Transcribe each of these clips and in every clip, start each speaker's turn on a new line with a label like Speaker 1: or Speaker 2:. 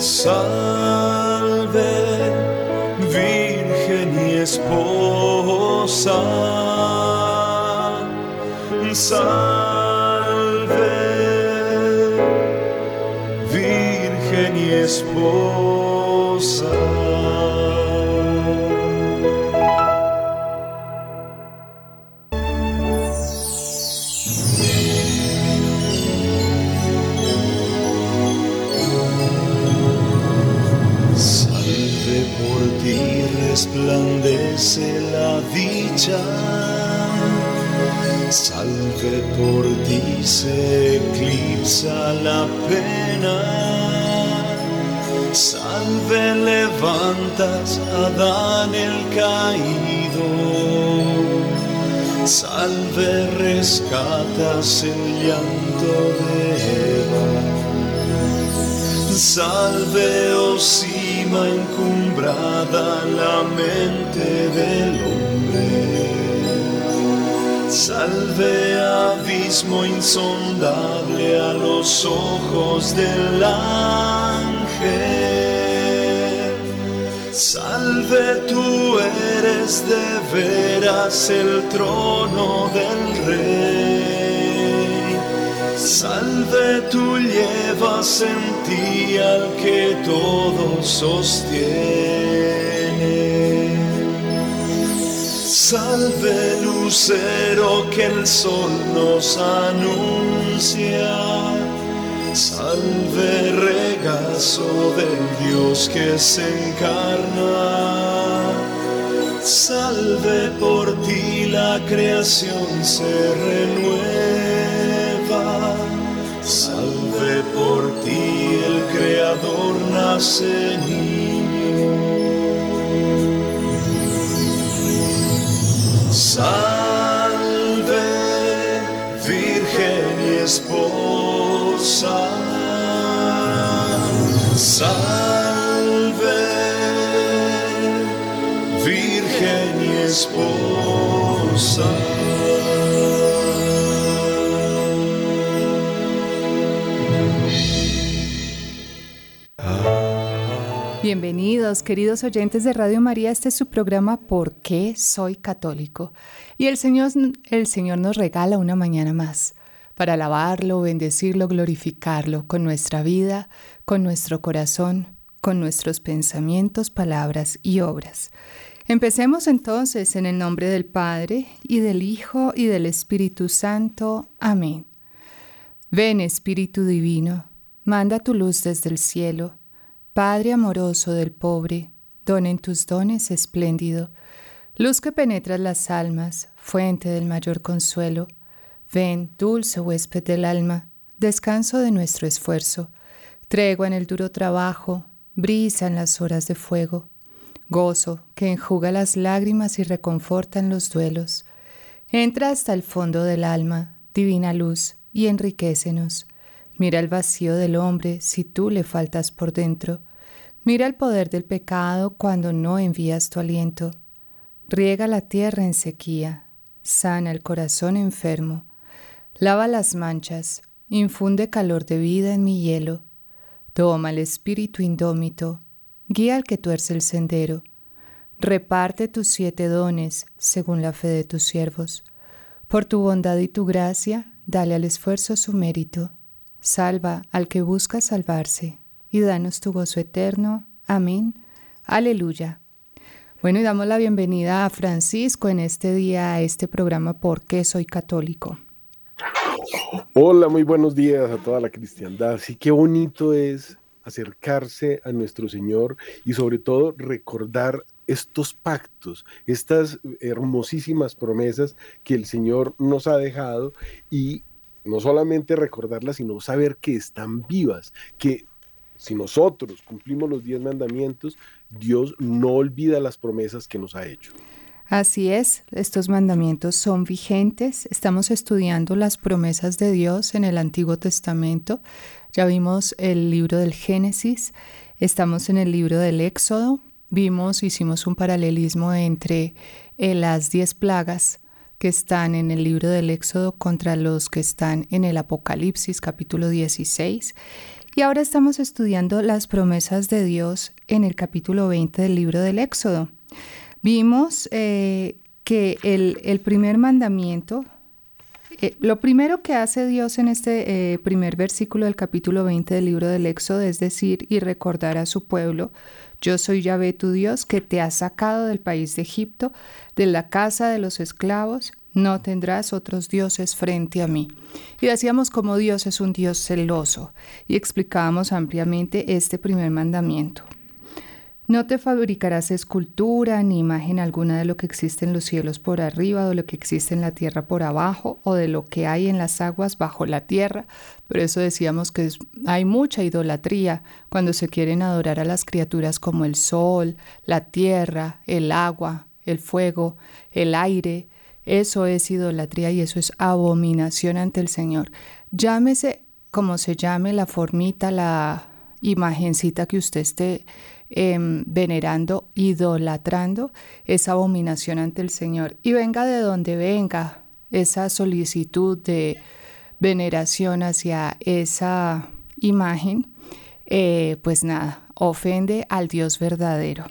Speaker 1: Salve, Virgen y esposa. Salve, Virgen y esposa. Resplandece la dicha. Salve por ti se eclipsa la pena. Salve levantas a Adán el caído. Salve rescatas el llanto de Eva. Salve, oh encumbrada, la mente del hombre. Salve, abismo insondable a los ojos del ángel. Salve, tú eres de veras el trono del rey. Salve, tú llevas en ti al que todo sostiene. Salve, lucero que el sol nos anuncia. Salve, regazo del Dios que se encarna. Salve por ti la creación se renueva. Salve por ti el Creador nace niño. Salve, Virgen y esposa. Salve, Virgen y esposa.
Speaker 2: Bienvenidos, queridos oyentes de Radio María. Este es su programa ¿Por qué soy católico? Y el Señor, el Señor nos regala una mañana más para alabarlo, bendecirlo, glorificarlo con nuestra vida, con nuestro corazón, con nuestros pensamientos, palabras y obras. Empecemos entonces en el nombre del Padre y del Hijo y del Espíritu Santo. Amén. Ven Espíritu Divino, manda tu luz desde el cielo. Padre amoroso del pobre, don en tus dones espléndido, luz que penetras las almas, fuente del mayor consuelo, ven, dulce huésped del alma, descanso de nuestro esfuerzo, tregua en el duro trabajo, brisa en las horas de fuego, gozo que enjuga las lágrimas y reconforta en los duelos. Entra hasta el fondo del alma, divina luz, y enriquecenos. Mira el vacío del hombre si tú le faltas por dentro. Mira el poder del pecado cuando no envías tu aliento. Riega la tierra en sequía, sana el corazón enfermo, lava las manchas, infunde calor de vida en mi hielo. Toma el espíritu indómito, guía al que tuerce el sendero. Reparte tus siete dones según la fe de tus siervos. Por tu bondad y tu gracia, dale al esfuerzo su mérito. Salva al que busca salvarse y danos tu gozo eterno. Amén. Aleluya. Bueno, y damos la bienvenida a Francisco en este día a este programa ¿Por qué soy católico?
Speaker 3: Hola, muy buenos días a toda la cristiandad. Sí, qué bonito es acercarse a nuestro Señor y sobre todo recordar estos pactos, estas hermosísimas promesas que el Señor nos ha dejado y no solamente recordarlas, sino saber que están vivas, que si nosotros cumplimos los diez mandamientos, Dios no olvida las promesas que nos ha hecho.
Speaker 2: Así es, estos mandamientos son vigentes. Estamos estudiando las promesas de Dios en el Antiguo Testamento. Ya vimos el libro del Génesis, estamos en el libro del Éxodo. Vimos, hicimos un paralelismo entre eh, las diez plagas que están en el libro del Éxodo contra los que están en el Apocalipsis capítulo 16. Y ahora estamos estudiando las promesas de Dios en el capítulo 20 del libro del Éxodo. Vimos eh, que el, primer mandamiento, eh, lo primero que hace Dios en este eh, primer versículo del capítulo 20 del libro del Éxodo es decir y recordar a su pueblo, yo soy Yahvé tu Dios que te ha sacado del país de Egipto, de la casa de los esclavos, no tendrás otros dioses frente a mí. Y decíamos como Dios es un Dios celoso y explicábamos ampliamente este primer mandamiento. No te fabricarás escultura ni imagen alguna de lo que existe en los cielos por arriba, de lo que existe en la tierra por abajo, o de lo que hay en las aguas bajo la tierra. Por eso decíamos que hay mucha idolatría cuando se quieren adorar a las criaturas como el sol, la tierra, el agua, el fuego, el aire. Eso es idolatría y eso es abominación ante el Señor. Llámese como se llame la formita, la imagencita que usted esté Em, venerando, idolatrando esa abominación ante el Señor. Y venga de donde venga esa solicitud de veneración hacia esa imagen, eh, pues nada, ofende al Dios verdadero.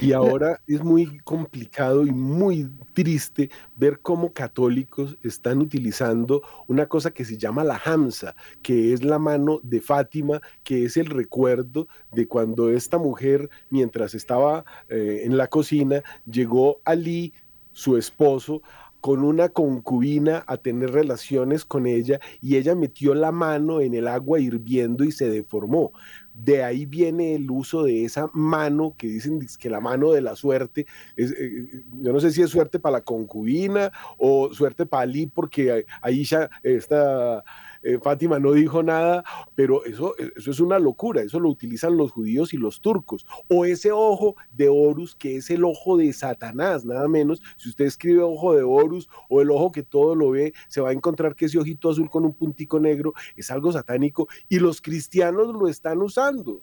Speaker 3: Y ahora es muy complicado y muy triste ver cómo católicos están utilizando una cosa que se llama la Hamza, que es la mano de Fátima, que es el recuerdo de cuando esta mujer, mientras estaba eh, en la cocina, llegó Ali, su esposo, con una concubina a tener relaciones con ella y ella metió la mano en el agua hirviendo y se deformó. De ahí viene el uso de esa mano que dicen que la mano de la suerte. Es, eh, yo no sé si es suerte para la concubina o suerte para Ali, porque ahí ya está eh, Fátima no dijo nada, pero eso, eso es una locura, eso lo utilizan los judíos y los turcos. O ese ojo de Horus, que es el ojo de Satanás, nada menos. Si usted escribe ojo de Horus o el ojo que todo lo ve, se va a encontrar que ese ojito azul con un puntico negro es algo satánico y los cristianos lo están usando.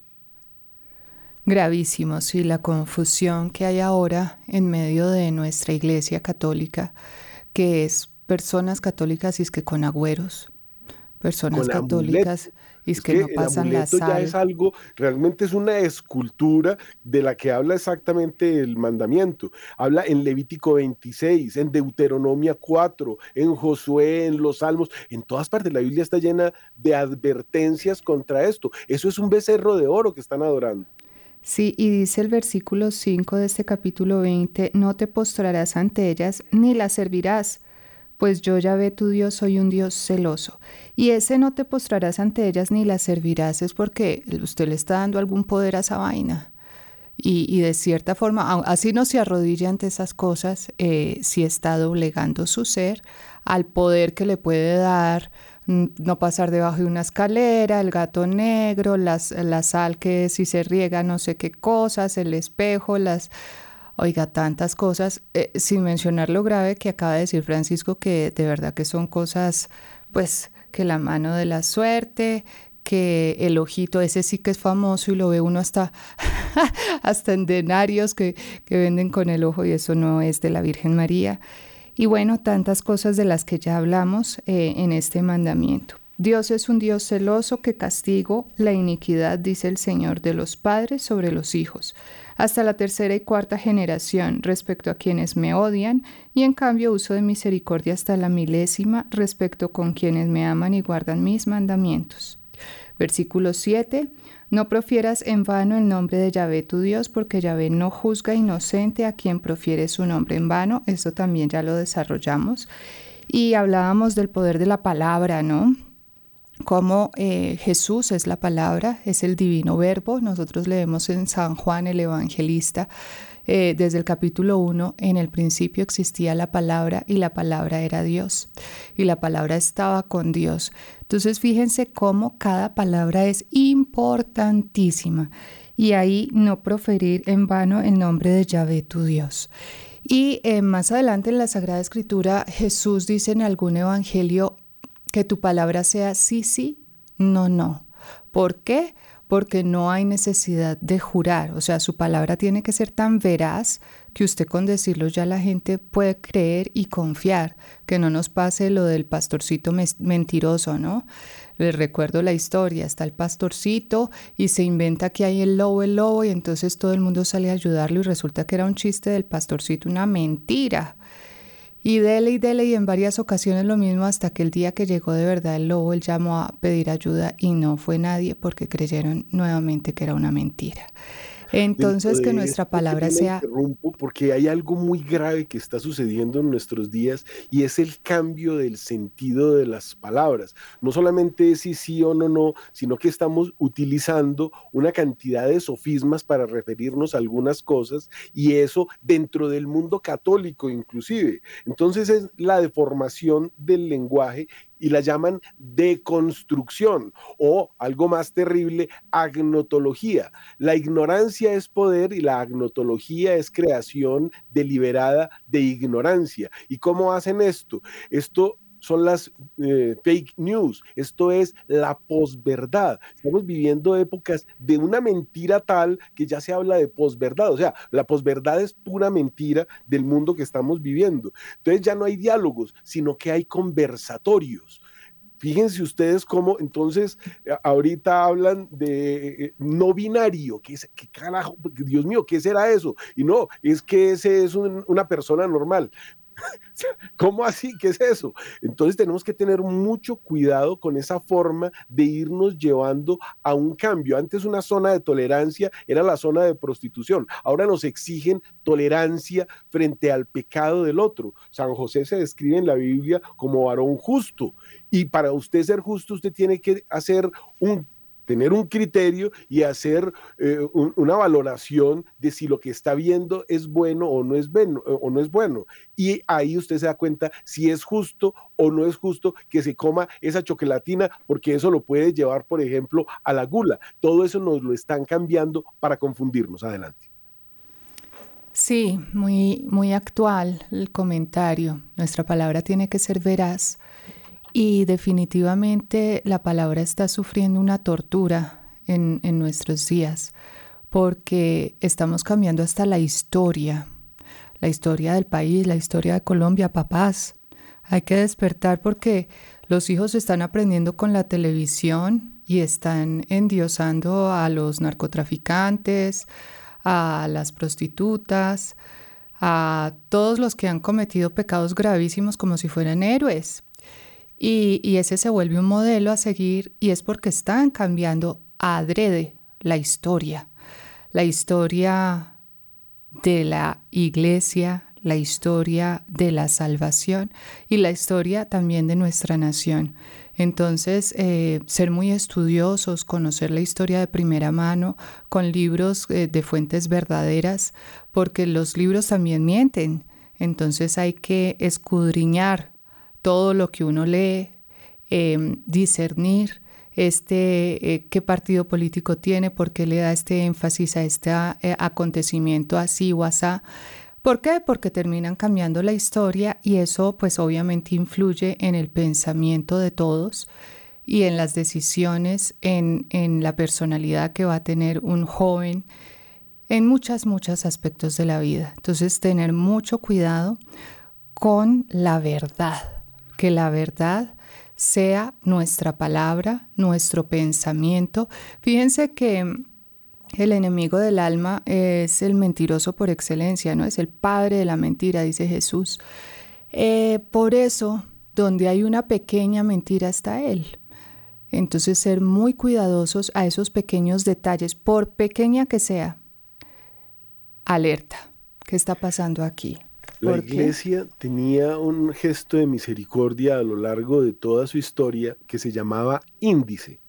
Speaker 2: Gravísimo, sí, la confusión que hay ahora en medio de nuestra iglesia católica, que es personas católicas y es que con agüeros, personas católicas y es, que, no pasan la sal.
Speaker 3: ya es algo, realmente es una escultura de la que habla exactamente el mandamiento. Habla en Levítico 26, en Deuteronomia 4, en Josué, en los Salmos, en todas partes. La Biblia está llena de advertencias contra esto. Eso es un becerro de oro que están adorando.
Speaker 2: Sí, y dice el versículo 5 de este capítulo 20, no te postrarás ante ellas ni las servirás pues yo ya ve tu Dios soy un Dios celoso. Y ese no te postrarás ante ellas ni las servirás es porque usted le está dando algún poder a esa vaina. Y, de cierta forma, así no se arrodilla ante esas cosas, eh, si está doblegando su ser al poder que le puede dar mm, no pasar debajo de una escalera, el gato negro, las, la sal que si se riega no sé qué cosas, el espejo, las Oiga, tantas cosas, eh, sin mencionar lo grave que acaba de decir Francisco, que de verdad que son cosas, pues, que la mano de la suerte, que el ojito, ese sí que es famoso y lo ve uno hasta, hasta en denarios que, que venden con el ojo y eso no es de la Virgen María. Y bueno, tantas cosas de las que ya hablamos eh, en este mandamiento. Dios es un Dios celoso que castigo la iniquidad, dice el Señor, de los padres sobre los hijos, hasta la tercera y cuarta generación respecto a quienes me odian, y en cambio uso de misericordia hasta la milésima respecto con quienes me aman y guardan mis mandamientos. Versículo 7. No profieras en vano el nombre de Yahvé tu Dios, porque Yahvé no juzga inocente a quien profiere su nombre en vano. Esto también ya lo desarrollamos. Y hablábamos del poder de la palabra, ¿no? Como eh, Jesús es la palabra, es el divino verbo. Nosotros leemos en San Juan el Evangelista eh, desde el capítulo 1, en el principio existía la palabra y la palabra era Dios y la palabra estaba con Dios. Entonces fíjense cómo cada palabra es importantísima y ahí no proferir en vano el nombre de Yahvé tu Dios. Y eh, más adelante en la Sagrada Escritura Jesús dice en algún evangelio, que tu palabra sea sí, sí, no, no. ¿Por qué? porque no hay necesidad de jurar, o sea, su palabra tiene que ser tan veraz que usted con decirlo ya la gente puede creer y confiar, que no nos pase lo del pastorcito mentiroso, ¿no? Les recuerdo la historia, está el pastorcito y se inventa que hay el lobo, el lobo, y entonces todo el mundo sale a ayudarlo y resulta que era un chiste del pastorcito, una mentira. Y dele y dele y en varias ocasiones lo mismo hasta que el día que llegó de verdad el lobo, él llamó a pedir ayuda y no fue nadie porque creyeron nuevamente que era una mentira. Entonces, que nuestra palabra sea...
Speaker 3: Porque hay algo muy grave que está sucediendo en nuestros días y es el cambio del sentido de las palabras. No solamente es si sí o no, no, sino que estamos utilizando una cantidad de sofismas para referirnos a algunas cosas y eso dentro del mundo católico inclusive. Entonces es la deformación del lenguaje y la llaman deconstrucción o algo más terrible, agnotología. La ignorancia es poder y la agnotología es creación deliberada de ignorancia. ¿Y cómo hacen esto? Esto son las eh, fake news, esto es la posverdad. Estamos viviendo épocas de una mentira tal que ya se habla de posverdad, o sea, la posverdad es pura mentira del mundo que estamos viviendo. Entonces ya no hay diálogos, sino que hay conversatorios. Fíjense ustedes cómo entonces ahorita hablan de eh, no binario, ¿qué, es, qué carajo? Dios mío, ¿qué será eso? Y no, es que ese es una persona normal. ¿Cómo así? ¿Qué es eso? Entonces tenemos que tener mucho cuidado con esa forma de irnos llevando a un cambio. Antes una zona de tolerancia era la zona de prostitución. Ahora nos exigen tolerancia frente al pecado del otro. San José se describe en la Biblia como varón justo. Y para usted ser justo, usted tiene que hacer un tener un criterio y hacer eh, una valoración de si lo que está viendo es bueno o no es bueno, o no es bueno. Y ahí usted se da cuenta si es justo o no es justo que se coma esa chocolatina, porque eso lo puede llevar, por ejemplo, a la gula. Todo eso nos lo están cambiando para confundirnos. Adelante.
Speaker 2: Sí, muy, muy actual el comentario. Nuestra palabra tiene que ser veraz y definitivamente la palabra está sufriendo una tortura en, nuestros días porque estamos cambiando hasta la historia, la historia del país, la historia de Colombia, papás. Hay que despertar porque los hijos están aprendiendo con la televisión y están endiosando a los narcotraficantes, a las prostitutas, a todos los que han cometido pecados gravísimos como si fueran héroes. Y, ese se vuelve un modelo a seguir y es porque están cambiando adrede la historia, la historia de la iglesia, la historia de la salvación y la historia también de nuestra nación. Entonces, eh, ser muy estudiosos, conocer la historia de primera mano con libros eh, de fuentes verdaderas, porque los libros también mienten. Entonces hay que escudriñar todo lo que uno lee, em, discernir este, eh, qué partido político tiene, por qué le da este énfasis a este eh, acontecimiento así o así. ¿Por qué? Porque terminan cambiando la historia y eso pues obviamente influye en el pensamiento de todos y en las decisiones, en, en la personalidad que va a tener un joven en muchos, muchos aspectos de la vida. Entonces, tener mucho cuidado con la verdad que la verdad sea nuestra palabra, nuestro pensamiento. Fíjense que el enemigo del alma es el mentiroso por excelencia, ¿no? Es el padre de la mentira, dice Jesús. Eh, por eso, donde hay una pequeña mentira está Él. Entonces, ser muy cuidadosos a esos pequeños detalles, por pequeña que sea. Alerta, ¿qué está pasando aquí?
Speaker 3: La iglesia tenía un gesto de misericordia a lo largo de toda su historia que se llamaba índice.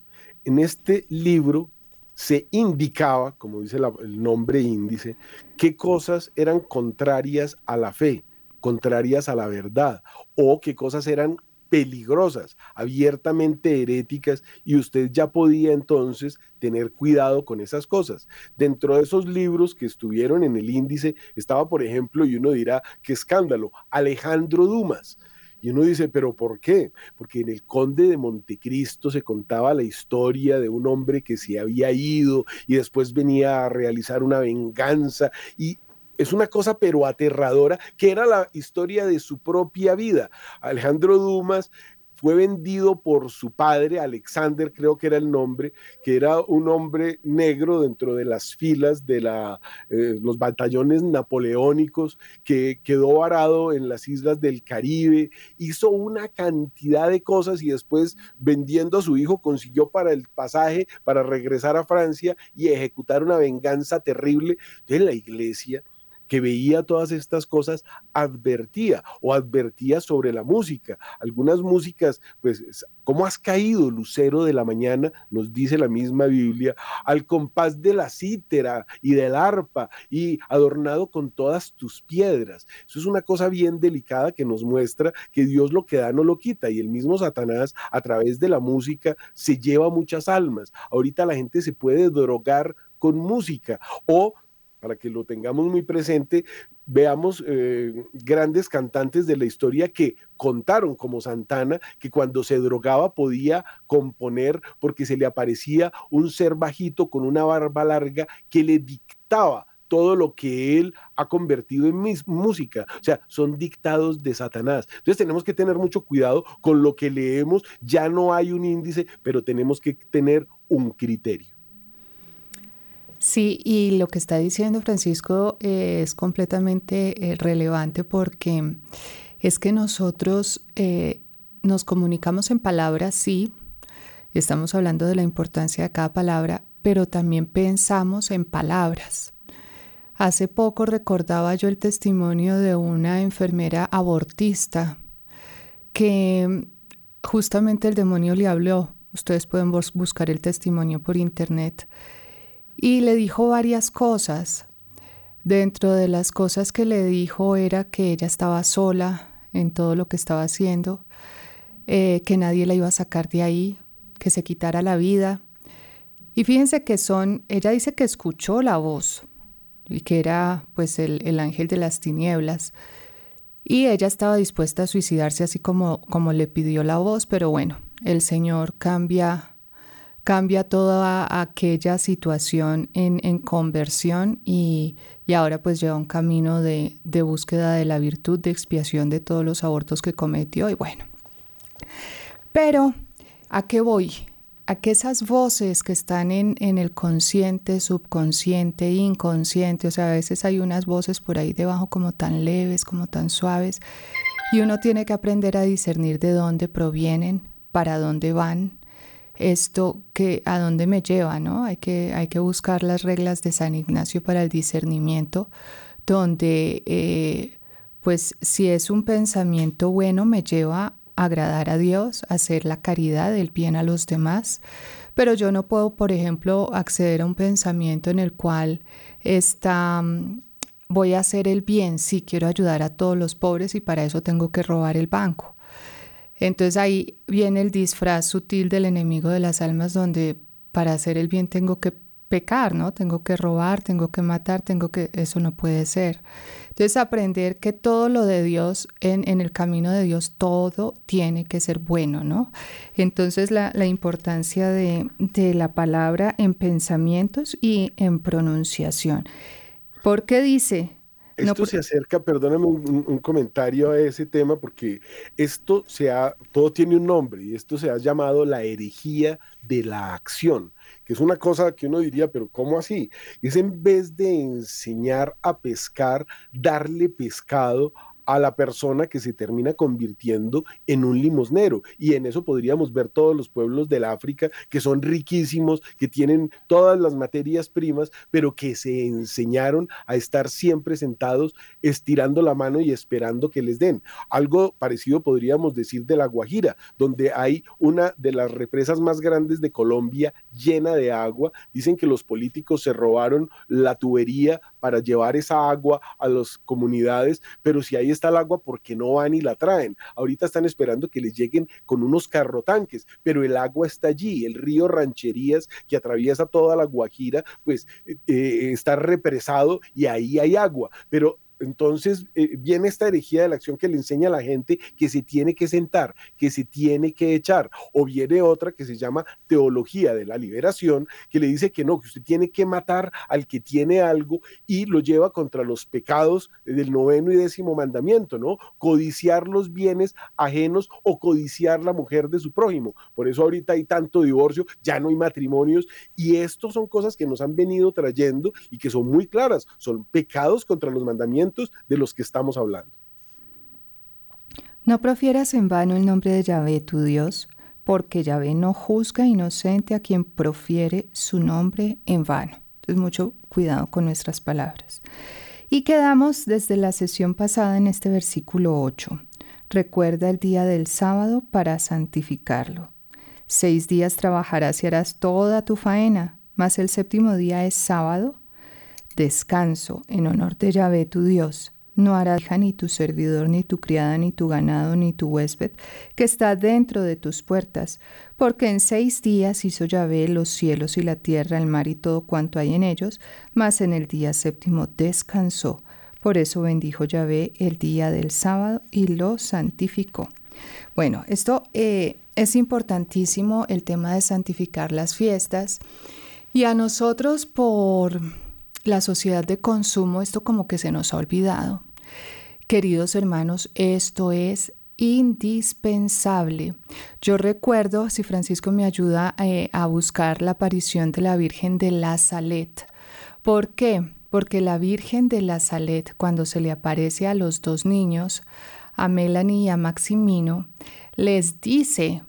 Speaker 3: En este libro se indicaba, como dice el nombre índice, qué cosas eran contrarias a la fe, contrarias a la verdad, o qué cosas eran peligrosas, abiertamente heréticas, y usted ya podía entonces tener cuidado con esas cosas. Dentro de esos libros que estuvieron en el índice estaba, por ejemplo, y uno dirá, qué escándalo, Alejandro Dumas. Y uno dice, ¿pero por qué? Porque en el Conde de Montecristo se contaba la historia de un hombre que se había ido y después venía a realizar una venganza y es una cosa pero aterradora, que era la historia de su propia vida. Alejandro Dumas fue vendido por su padre, Alexander creo que era el nombre, que era un hombre negro dentro de las filas de la, eh, los batallones napoleónicos, que quedó varado en las islas del Caribe, hizo una cantidad de cosas y después vendiendo a su hijo consiguió para el pasaje para regresar a Francia y ejecutar una venganza terrible. Entonces la iglesia que veía todas estas cosas advertía o advertía sobre la música. Algunas músicas, pues, ¿cómo has caído, lucero de la mañana? Nos dice la misma Biblia, al compás de la cítera y del arpa y adornado con todas tus piedras. Eso es una cosa bien delicada que nos muestra que Dios lo que da no lo quita y el mismo Satanás a través de la música se lleva muchas almas. Ahorita la gente se puede drogar con música o para que lo tengamos muy presente, veamos eh, grandes cantantes de la historia que contaron como Santana que cuando se drogaba podía componer porque se le aparecía un ser bajito con una barba larga que le dictaba todo lo que él ha convertido en música. O sea, son dictados de Satanás. Entonces tenemos que tener mucho cuidado con lo que leemos. Ya no hay un índice, pero tenemos que tener un criterio.
Speaker 2: Sí, y lo que está diciendo Francisco eh, es completamente eh, relevante porque es que nosotros eh, nos comunicamos en palabras, sí, estamos hablando de la importancia de cada palabra, pero también pensamos en palabras. Hace poco recordaba yo el testimonio de una enfermera abortista que justamente el demonio le habló. Ustedes pueden buscar el testimonio por internet y le dijo varias cosas. Dentro de las cosas que le dijo era que ella estaba sola en todo lo que estaba haciendo, eh, que nadie la iba a sacar de ahí, que se quitara la vida. Y fíjense que son, ella dice que escuchó la voz y que era pues el, el ángel de las tinieblas. Y ella estaba dispuesta a suicidarse así como, como le pidió la voz, pero bueno, el Señor cambia cambia toda aquella situación en, conversión y, ahora pues lleva un camino de, búsqueda de la virtud, de expiación de todos los abortos que cometió y bueno. Pero, ¿a qué voy? A que esas voces que están en, en el consciente, subconsciente, inconsciente, o sea, a veces hay unas voces por ahí debajo como tan leves, como tan suaves, y uno tiene que aprender a discernir de dónde provienen, para dónde van, esto que a dónde me lleva, ¿no? Hay que, hay que buscar las reglas de San Ignacio para el discernimiento, donde eh, pues si es un pensamiento bueno me lleva a agradar a Dios, a hacer la caridad, el bien a los demás, pero yo no puedo, por ejemplo, acceder a un pensamiento en el cual está mm, voy a hacer el bien, sí quiero ayudar a todos los pobres y para eso tengo que robar el banco. Entonces ahí viene el disfraz sutil del enemigo de las almas donde para hacer el bien tengo que pecar, ¿no? Tengo que robar, tengo que matar, tengo que... Eso no puede ser. Entonces aprender que todo lo de Dios, en, el camino de Dios, todo tiene que ser bueno, ¿no? Entonces la, importancia de, de la palabra en pensamientos y en pronunciación. ¿Por qué dice,
Speaker 3: esto se acerca, perdóname un, comentario a ese tema, porque esto se ha, todo tiene un nombre y esto se ha llamado la herejía de la acción, que es una cosa que uno diría, pero ¿cómo así? Es en vez de enseñar a pescar, darle pescado a la persona que se termina convirtiendo en un limosnero. Y en eso podríamos ver todos los pueblos del África que son riquísimos, que tienen todas las materias primas, pero que se enseñaron a estar siempre sentados, estirando la mano y esperando que les den. Algo parecido podríamos decir de la Guajira, donde hay una de las represas más grandes de Colombia llena de agua. Dicen que los políticos se robaron la tubería para llevar esa agua a las comunidades, pero si ahí está el agua, porque no van y la traen? Ahorita están esperando que les lleguen con unos carrotanques, pero el agua está allí, el río Rancherías que atraviesa toda la Guajira, pues eh, eh, está represado y ahí hay agua, pero entonces eh, viene esta herejía de la acción que le enseña a la gente que se tiene que sentar, que se tiene que echar, o viene otra que se llama teología de la liberación, que le dice que no, que usted tiene que matar al que tiene algo y lo lleva contra los pecados del noveno y décimo mandamiento, ¿no? Codiciar los bienes ajenos o codiciar la mujer de su prójimo. Por eso ahorita hay tanto divorcio, ya no hay matrimonios y estos son cosas que nos han venido trayendo y que son muy claras, son pecados contra los mandamientos de los que estamos hablando.
Speaker 2: No profieras en vano el nombre de Yahvé, tu Dios, porque Yahvé no juzga inocente a quien profiere su nombre en vano. Entonces, mucho cuidado con nuestras palabras. Y quedamos desde la sesión pasada en este versículo 8. Recuerda el día del sábado para santificarlo. Seis días trabajarás y harás toda tu faena, mas el séptimo día es sábado descanso en honor de Yahvé tu Dios. No hará ni tu servidor, ni tu criada, ni tu ganado, ni tu huésped, que está dentro de tus puertas, porque en seis días hizo Yahvé los cielos y la tierra, el mar y todo cuanto hay en ellos, mas en el día séptimo descansó. Por eso bendijo Yahvé el día del sábado y lo santificó. Bueno, esto eh, es importantísimo, el tema de santificar las fiestas. Y a nosotros por la sociedad de consumo, esto como que se nos ha olvidado. Queridos hermanos, esto es indispensable. Yo recuerdo, si Francisco me ayuda eh, a buscar la aparición de la Virgen de la Salet. ¿Por qué? Porque la Virgen de la Salet, cuando se le aparece a los dos niños, a Melanie y a Maximino, les dice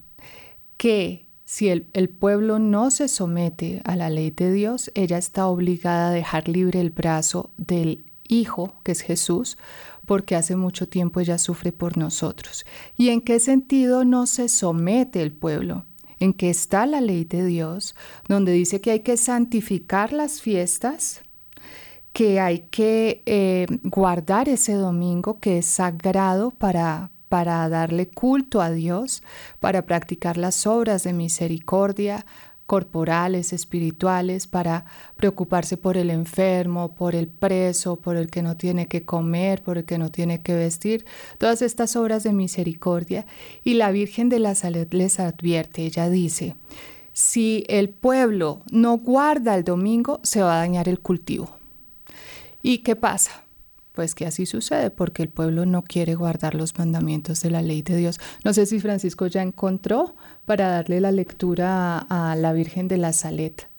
Speaker 2: que si el, pueblo no se somete a la ley de Dios, ella está obligada a dejar libre el brazo del Hijo, que es Jesús, porque hace mucho tiempo ella sufre por nosotros. ¿Y en qué sentido no se somete el pueblo? En que está la ley de Dios, donde dice que hay que santificar las fiestas, que hay que eh, guardar ese domingo que es sagrado para, para darle culto a Dios, para practicar las obras de misericordia corporales, espirituales, para preocuparse por el enfermo, por el preso, por el que no tiene que comer, por el que no tiene que vestir, todas estas obras de misericordia. Y la Virgen de la Salud les advierte, ella dice, si el pueblo no guarda el domingo, se va a dañar el cultivo. ¿Y qué pasa? Pues que así sucede porque el pueblo no quiere guardar los mandamientos de la ley de Dios. No sé si Francisco ya encontró para darle la lectura a, la Virgen de la Salet.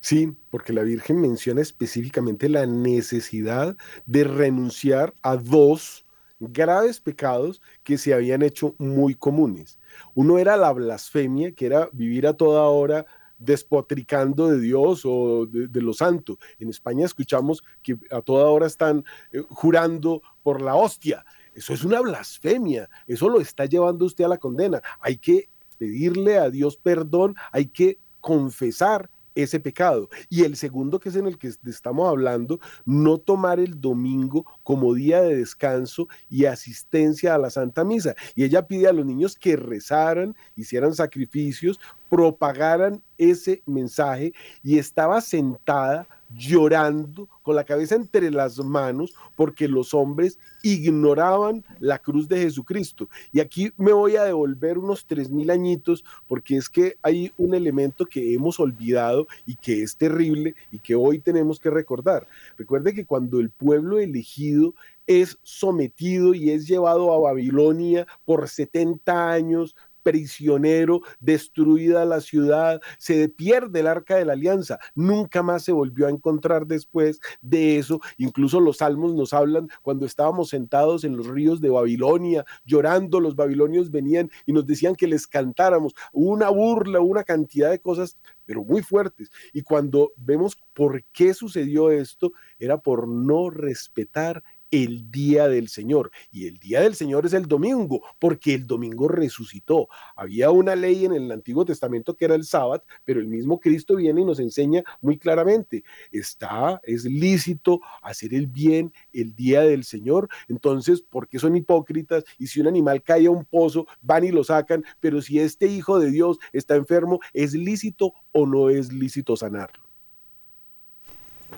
Speaker 3: Sí, porque la Virgen menciona específicamente la necesidad de renunciar a dos graves pecados que se habían hecho muy comunes. Uno era la blasfemia, que era vivir a toda hora despotricando de Dios o de, lo santo. En España escuchamos que a toda hora están eh, jurando por la hostia. Eso es una blasfemia, eso lo está llevando usted a la condena. Hay que pedirle a Dios perdón, hay que confesar ese pecado. Y el segundo, que es en el que estamos hablando, no tomar el domingo como día de descanso y asistencia a la Santa Misa. Y ella pide a los niños que rezaran, hicieran sacrificios, propagaran ese mensaje y estaba sentada llorando con la cabeza entre las manos porque los hombres ignoraban la cruz de Jesucristo. Y aquí me voy a devolver unos tres mil añitos porque es que hay un elemento que hemos olvidado y que es terrible y que hoy tenemos que recordar. Recuerde que cuando el pueblo elegido es sometido y es llevado a Babilonia por 70 años, prisionero, destruida la ciudad, se pierde el arca de la alianza, nunca más se volvió a encontrar después de eso, incluso los salmos nos hablan cuando estábamos sentados en los ríos de Babilonia, llorando, los babilonios venían y nos decían que les cantáramos, una burla, una cantidad de cosas, pero muy fuertes, y cuando vemos por qué sucedió esto, era por no respetar el día del Señor. Y el día del Señor es el domingo, porque el domingo resucitó. Había una ley en el Antiguo Testamento que era el sábado, pero el mismo Cristo viene y nos enseña muy claramente, está, es lícito hacer el bien el día del Señor. Entonces, ¿por qué son hipócritas? Y si un animal cae a un pozo, van y lo sacan, pero si este hijo de Dios está enfermo, ¿es lícito o no es lícito sanarlo?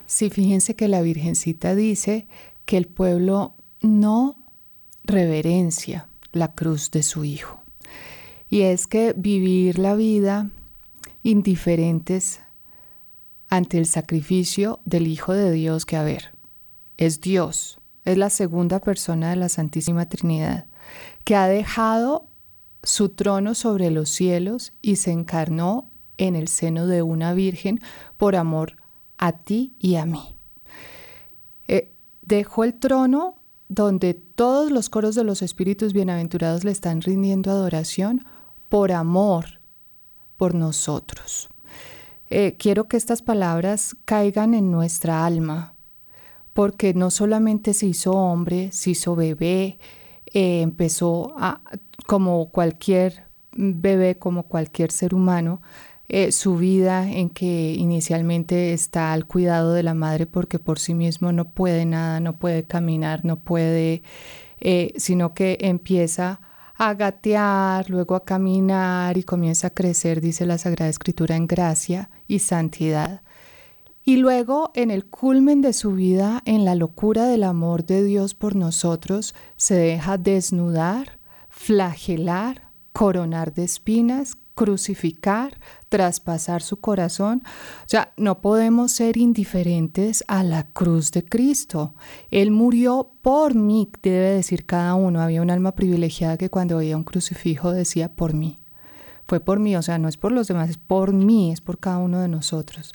Speaker 2: Sí, fíjense que la Virgencita dice que el pueblo no reverencia la cruz de su Hijo. Y es que vivir la vida indiferentes ante el sacrificio del Hijo de Dios que, a ver, es Dios, es la segunda persona de la Santísima Trinidad, que ha dejado su trono sobre los cielos y se encarnó en el seno de una virgen por amor a ti y a mí. Dejó el trono donde todos los coros de los espíritus bienaventurados le están rindiendo adoración por amor por nosotros. Eh, quiero que estas palabras caigan en nuestra alma, porque no solamente se hizo hombre, se hizo bebé, eh, empezó a, como cualquier bebé, como cualquier ser humano, eh, su vida en que inicialmente está al cuidado de la madre porque por sí mismo no puede nada, no puede caminar, no puede, eh, sino que empieza a gatear, luego a caminar y comienza a crecer, dice la Sagrada Escritura, en gracia y santidad. Y luego, en el culmen de su vida, en la locura del amor de Dios por nosotros, se deja desnudar, flagelar, coronar de espinas, crucificar, traspasar su corazón. O sea, no podemos ser indiferentes a la cruz de Cristo. Él murió por mí, debe decir cada uno. Había un alma privilegiada que cuando veía un crucifijo decía por mí. Fue por mí, o sea, no es por los demás, es por mí, es por cada uno de nosotros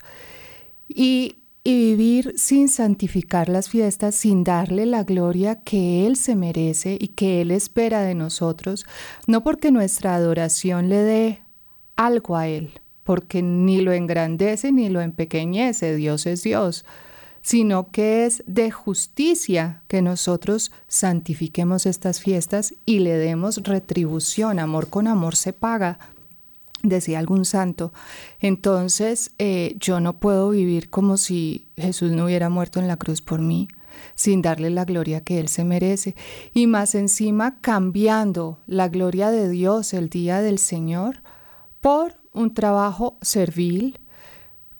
Speaker 2: y, vivir sin santificar las fiestas, sin darle la gloria que Él se merece y que Él espera de nosotros, no porque nuestra adoración le dé algo a Él, porque ni lo engrandece ni lo empequeñece, Dios es Dios, sino que es de justicia que nosotros santifiquemos estas fiestas y le demos retribución, amor con amor se paga, decía algún santo. Entonces eh, yo no puedo vivir como si Jesús no hubiera muerto en la cruz por mí, sin darle la gloria que Él se merece. Y más encima cambiando la gloria de Dios el día del Señor por un trabajo servil,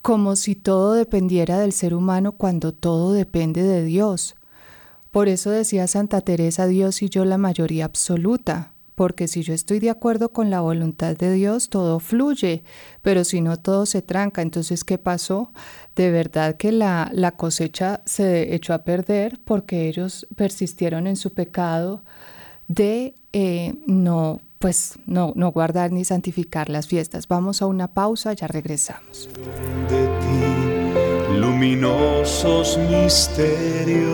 Speaker 2: como si todo dependiera del ser humano cuando todo depende de Dios. Por eso decía Santa Teresa, Dios y yo la mayoría absoluta, porque si yo estoy de acuerdo con la voluntad de Dios, todo fluye, pero si no, todo se tranca. Entonces, ¿qué pasó? De verdad que la, cosecha se echó a perder porque ellos persistieron en su pecado de eh, no, pues, no, no guardar ni santificar las fiestas. Vamos a una pausa, ya regresamos.
Speaker 1: De ti, luminosos misterios,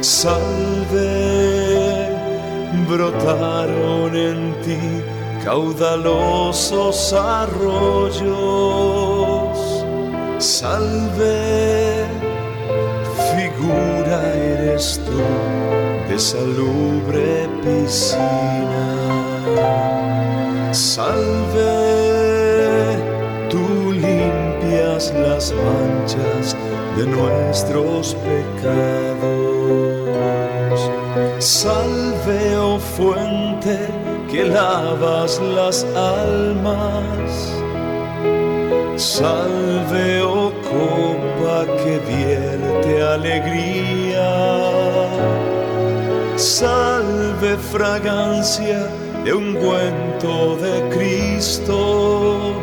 Speaker 1: salve brotaron en ti caudalosos arroyos. Salve, figura eres tú salubre piscina. Salve, tú limpias las manchas de nuestros pecados. Salve, oh fuente, que lavas las almas. Salve, oh copa, que vierte alegría. Salve, fragancia de ungüento de Cristo.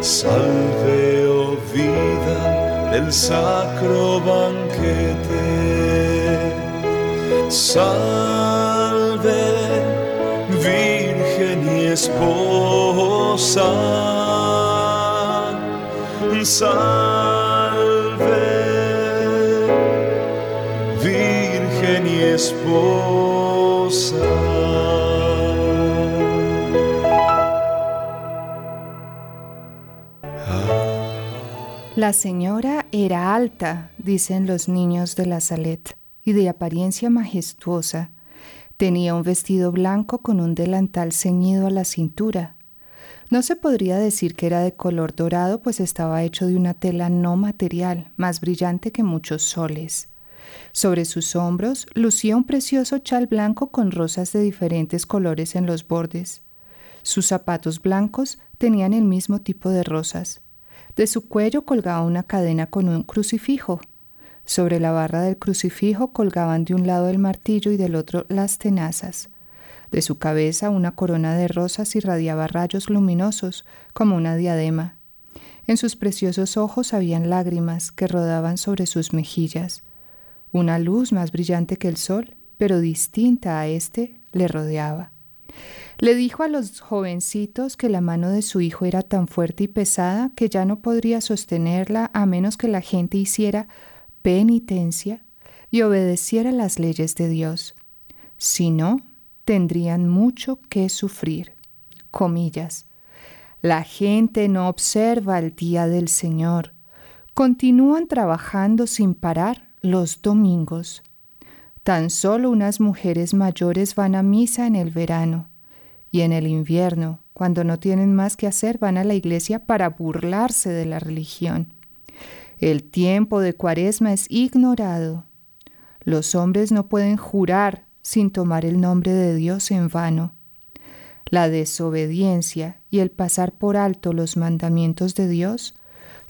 Speaker 1: Salve, oh vida del sacro banquete. Salve, Virgen y esposa. Salve,
Speaker 2: La señora era alta, dicen los niños de la Salet y de apariencia majestuosa. Tenía un vestido blanco con un delantal ceñido a la cintura. No se podría decir que era de color dorado, pues estaba hecho de una tela no material, más brillante que muchos soles. Sobre sus hombros lucía un precioso chal blanco con rosas de diferentes colores en los bordes. Sus zapatos blancos tenían el mismo tipo de rosas. De su cuello colgaba una cadena con un crucifijo. Sobre la barra del crucifijo colgaban de un lado el martillo y del otro las tenazas. De su cabeza una corona de rosas irradiaba rayos luminosos como una diadema. En sus preciosos ojos habían lágrimas que rodaban sobre sus mejillas. Una luz más brillante que el sol, pero distinta a éste, le rodeaba. Le dijo a los jovencitos que la mano de su hijo era tan fuerte y pesada que ya no podría sostenerla a menos que la gente hiciera penitencia y obedeciera las leyes de Dios. Si no, tendrían mucho que sufrir. Comillas. La gente no observa el día del Señor. Continúan trabajando sin parar los domingos. Tan solo unas mujeres mayores van a misa en el verano y en el invierno, cuando no tienen más que hacer, van a la iglesia para burlarse de la religión. El tiempo de cuaresma es ignorado. Los hombres no pueden jurar sin tomar el nombre de Dios en vano. La desobediencia y el pasar por alto los mandamientos de Dios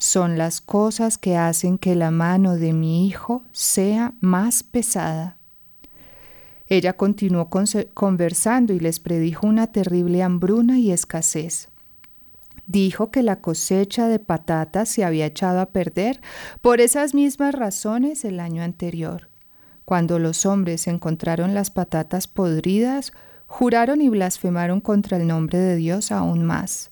Speaker 2: son las cosas que hacen que la mano de mi hijo sea más pesada. Ella continuó conversando y les predijo una terrible hambruna y escasez. Dijo que la cosecha de patatas se había echado a perder por esas mismas razones el año anterior. Cuando los hombres encontraron las patatas podridas, juraron y blasfemaron contra el nombre de Dios aún más.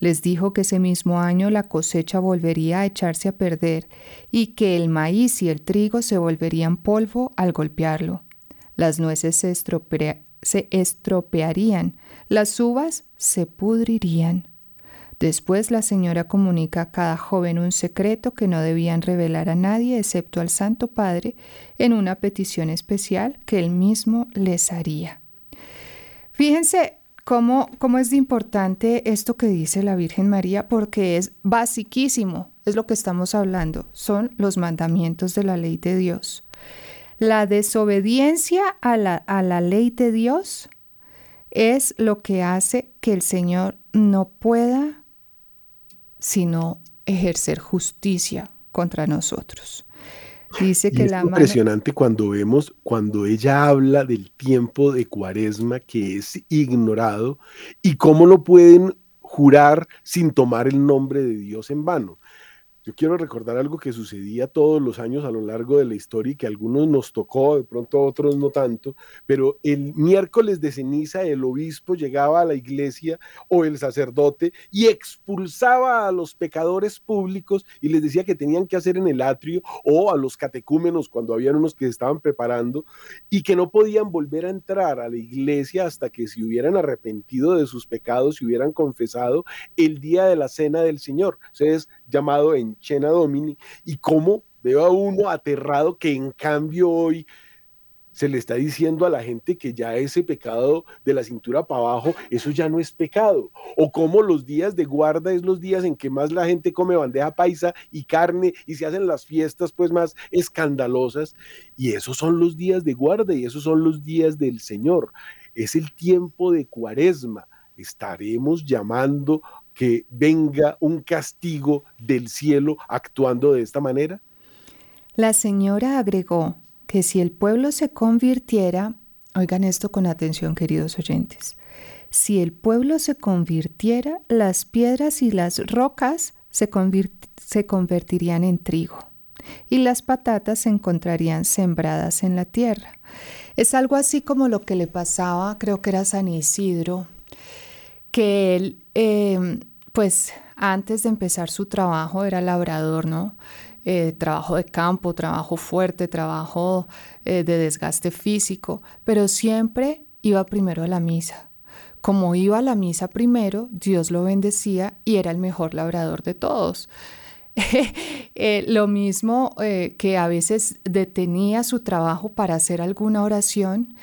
Speaker 2: Les dijo que ese mismo año la cosecha volvería a echarse a perder y que el maíz y el trigo se volverían polvo al golpearlo. Las nueces se, estropearían, las uvas se pudrirían. Después la señora comunica a cada joven un secreto que no debían revelar a nadie excepto al Santo Padre en una petición especial que él mismo les haría. Fíjense cómo, cómo es importante esto que dice la Virgen María porque es basiquísimo, es lo que estamos hablando, son los mandamientos de la ley de Dios. La desobediencia a la, a la ley de Dios es lo que hace que el Señor no pueda sino ejercer justicia contra nosotros.
Speaker 3: Dice que es la impresionante cuando vemos cuando ella habla del tiempo de Cuaresma que es ignorado y cómo lo pueden jurar sin tomar el nombre de Dios en vano. Yo quiero recordar algo que sucedía todos los años a lo largo de la historia y que a algunos nos tocó, de pronto a otros no tanto, pero el miércoles de ceniza el obispo llegaba a la iglesia o el sacerdote y expulsaba a los pecadores públicos y les decía que tenían que hacer en el atrio o a los catecúmenos cuando habían unos que estaban preparando y que no podían volver a entrar a la iglesia hasta que se hubieran arrepentido de sus pecados y hubieran confesado el día de la cena del Señor. Entonces, llamado en Chena Domini, y cómo veo a uno aterrado que en cambio hoy se le está diciendo a la gente que ya ese pecado de la cintura para abajo, eso ya no es pecado. O como los días de guarda es los días en que más la gente come bandeja paisa y carne y se hacen las fiestas pues más escandalosas. Y esos son los días de guarda y esos son los días del Señor. Es el tiempo de cuaresma. Estaremos llamando que venga un castigo del cielo actuando de esta manera?
Speaker 2: La señora agregó que si el pueblo se convirtiera, oigan esto con atención queridos oyentes, si el pueblo se convirtiera, las piedras y las rocas se, se convertirían en trigo y las patatas se encontrarían sembradas en la tierra. Es algo así como lo que le pasaba, creo que era San Isidro, que él em, pues antes de empezar su trabajo era labrador, ¿no? Eh, trabajo de campo, trabajo fuerte, trabajo eh, de desgaste físico, pero siempre iba primero a la misa. Como iba a la misa primero, Dios lo bendecía y era el mejor labrador de todos. Eh, lo mismo que a veces detenía su trabajo para hacer alguna oración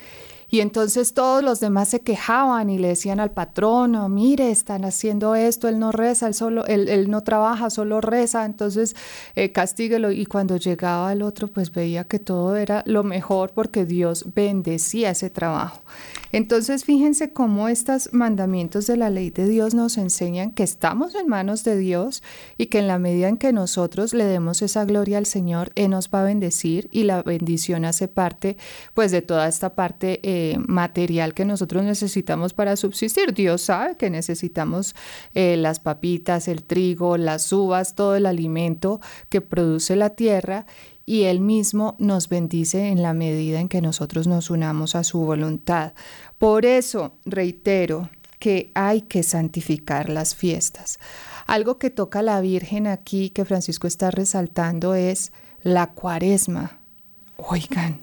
Speaker 2: y entonces todos los demás se quejaban y le decían al patrón, mire, están haciendo esto, él no reza, él, solo, él, no trabaja, solo reza, entonces eh, castíguelo. Y cuando llegaba el otro, pues veía que todo era lo mejor porque Dios bendecía ese trabajo. Entonces fíjense cómo estos mandamientos de la ley de Dios nos enseñan que estamos en manos de Dios y que en la medida en que nosotros le demos esa gloria al Señor, Él nos va a bendecir y la bendición hace parte pues de toda esta parte eh, material que nosotros necesitamos para subsistir. Dios sabe que necesitamos eh, las papitas, el trigo, las uvas, todo el alimento que produce la tierra y Él mismo nos bendice en la medida en que nosotros nos unamos a su voluntad. Por eso, reitero que hay que santificar las fiestas. Algo que toca la Virgen aquí, que Francisco está resaltando, es la cuaresma. Oigan,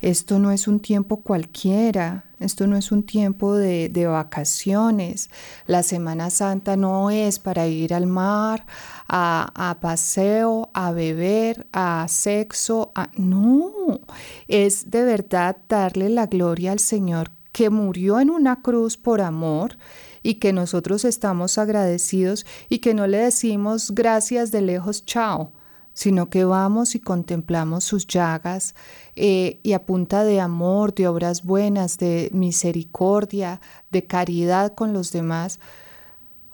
Speaker 2: esto no es un tiempo cualquiera, esto no es un tiempo de, vacaciones. La Semana Santa no es para ir al mar, a, paseo, a beber, a sexo. A... No, es de verdad darle la gloria al Señor que murió en una cruz por amor y que nosotros estamos agradecidos y que no le decimos gracias de lejos, chao sino que vamos y contemplamos sus llagas eh, y a punta de amor, de obras buenas, de misericordia, de caridad con los demás,